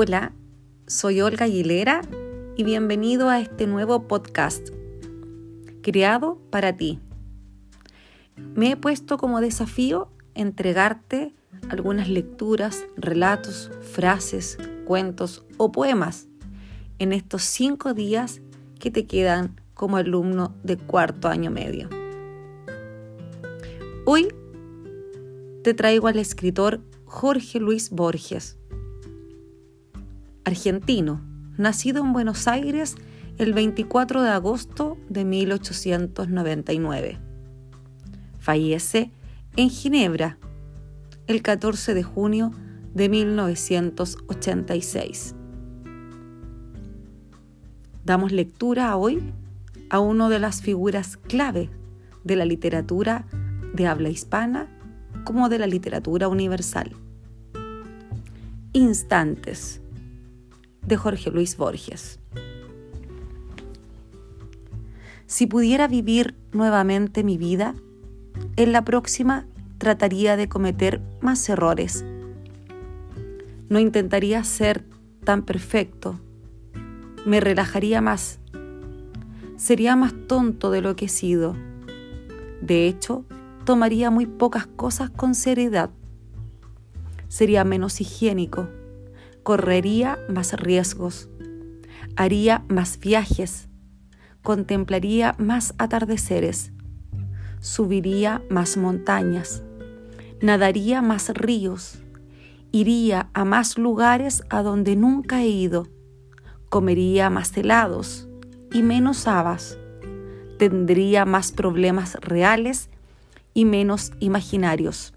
Hola, soy Olga Aguilera y bienvenido a este nuevo podcast creado para ti. Me he puesto como desafío entregarte algunas lecturas, relatos, frases, cuentos o poemas en estos cinco días que te quedan como alumno de cuarto año medio. Hoy te traigo al escritor Jorge Luis Borges argentino, nacido en Buenos Aires el 24 de agosto de 1899. Fallece en Ginebra el 14 de junio de 1986. Damos lectura hoy a una de las figuras clave de la literatura de habla hispana como de la literatura universal. Instantes de Jorge Luis Borges. Si pudiera vivir nuevamente mi vida, en la próxima trataría de cometer más errores. No intentaría ser tan perfecto. Me relajaría más. Sería más tonto de lo que he sido. De hecho, tomaría muy pocas cosas con seriedad. Sería menos higiénico correría más riesgos, haría más viajes, contemplaría más atardeceres, subiría más montañas, nadaría más ríos, iría a más lugares a donde nunca he ido, comería más helados y menos habas, tendría más problemas reales y menos imaginarios.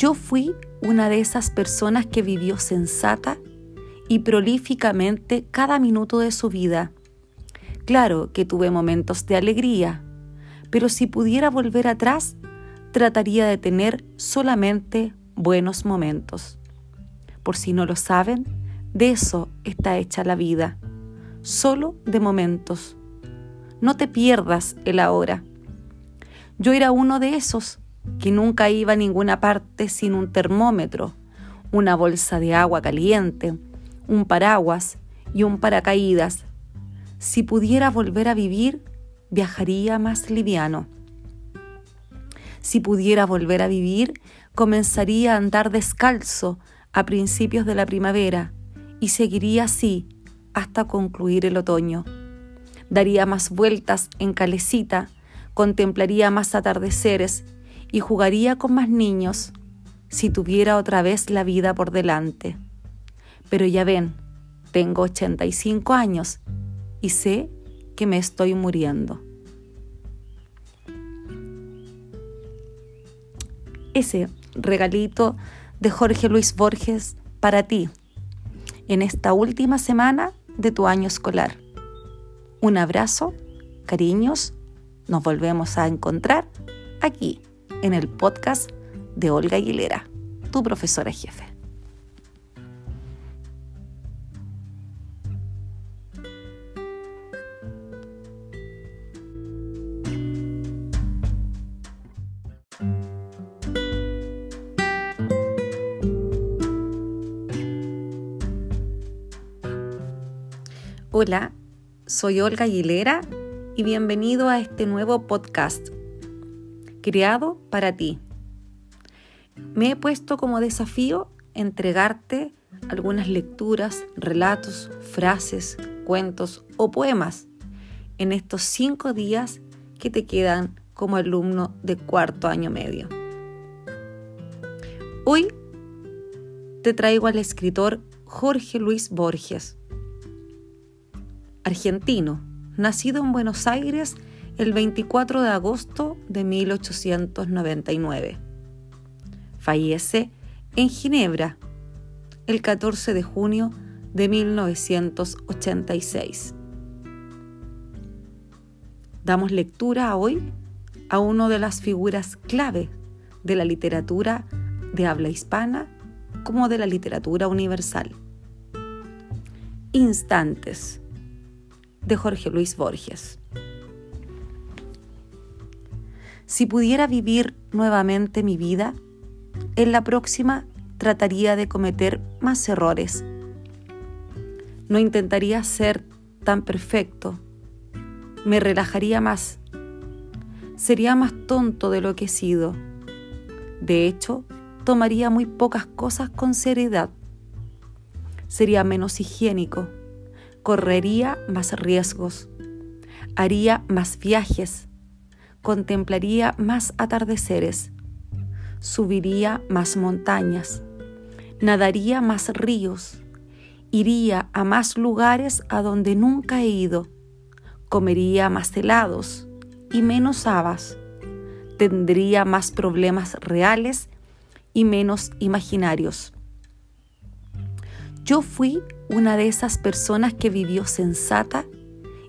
Yo fui una de esas personas que vivió sensata y prolíficamente cada minuto de su vida. Claro que tuve momentos de alegría, pero si pudiera volver atrás, trataría de tener solamente buenos momentos. Por si no lo saben, de eso está hecha la vida, solo de momentos. No te pierdas el ahora. Yo era uno de esos que nunca iba a ninguna parte sin un termómetro, una bolsa de agua caliente, un paraguas y un paracaídas. Si pudiera volver a vivir, viajaría más liviano. Si pudiera volver a vivir, comenzaría a andar descalzo a principios de la primavera y seguiría así hasta concluir el otoño. Daría más vueltas en calecita, contemplaría más atardeceres y jugaría con más niños si tuviera otra vez la vida por delante. Pero ya ven, tengo 85 años y sé que me estoy muriendo. Ese regalito de Jorge Luis Borges para ti en esta última semana de tu año escolar. Un abrazo, cariños, nos volvemos a encontrar aquí en el podcast de Olga Aguilera, tu profesora jefe. Hola, soy Olga Aguilera y bienvenido a este nuevo podcast creado para ti. Me he puesto como desafío entregarte algunas lecturas, relatos, frases, cuentos o poemas en estos cinco días que te quedan como alumno de cuarto año medio. Hoy te traigo al escritor Jorge Luis Borges, argentino, nacido en Buenos Aires el 24 de agosto de 1899. Fallece en Ginebra el 14 de junio de 1986. Damos lectura hoy a una de las figuras clave de la literatura de habla hispana como de la literatura universal. Instantes de Jorge Luis Borges. Si pudiera vivir nuevamente mi vida, en la próxima trataría de cometer más errores. No intentaría ser tan perfecto. Me relajaría más. Sería más tonto de lo que he sido. De hecho, tomaría muy pocas cosas con seriedad. Sería menos higiénico. Correría más riesgos. Haría más viajes. Contemplaría más atardeceres. Subiría más montañas. Nadaría más ríos. Iría a más lugares a donde nunca he ido. Comería más helados y menos habas. Tendría más problemas reales y menos imaginarios. Yo fui una de esas personas que vivió sensata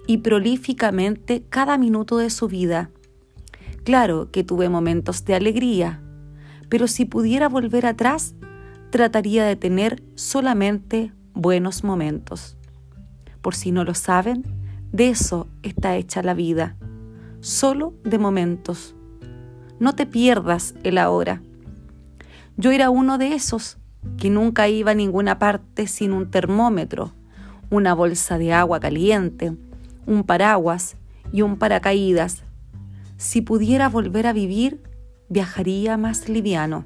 y prolíficamente cada minuto de su vida. Claro que tuve momentos de alegría, pero si pudiera volver atrás, trataría de tener solamente buenos momentos. Por si no lo saben, de eso está hecha la vida, solo de momentos. No te pierdas el ahora. Yo era uno de esos que nunca iba a ninguna parte sin un termómetro, una bolsa de agua caliente, un paraguas y un paracaídas. Si pudiera volver a vivir, viajaría más liviano.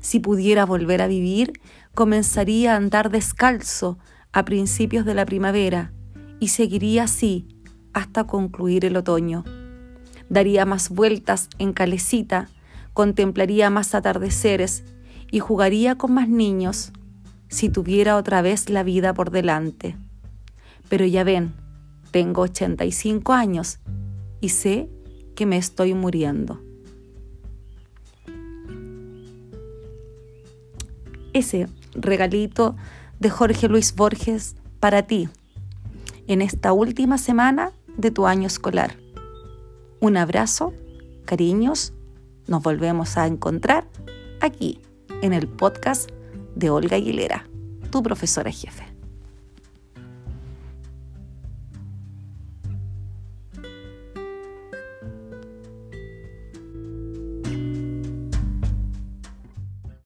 Si pudiera volver a vivir, comenzaría a andar descalzo a principios de la primavera y seguiría así hasta concluir el otoño. Daría más vueltas en calecita, contemplaría más atardeceres y jugaría con más niños si tuviera otra vez la vida por delante. Pero ya ven, tengo 85 años y sé que me estoy muriendo. Ese regalito de Jorge Luis Borges para ti en esta última semana de tu año escolar. Un abrazo, cariños, nos volvemos a encontrar aquí en el podcast de Olga Aguilera, tu profesora jefe.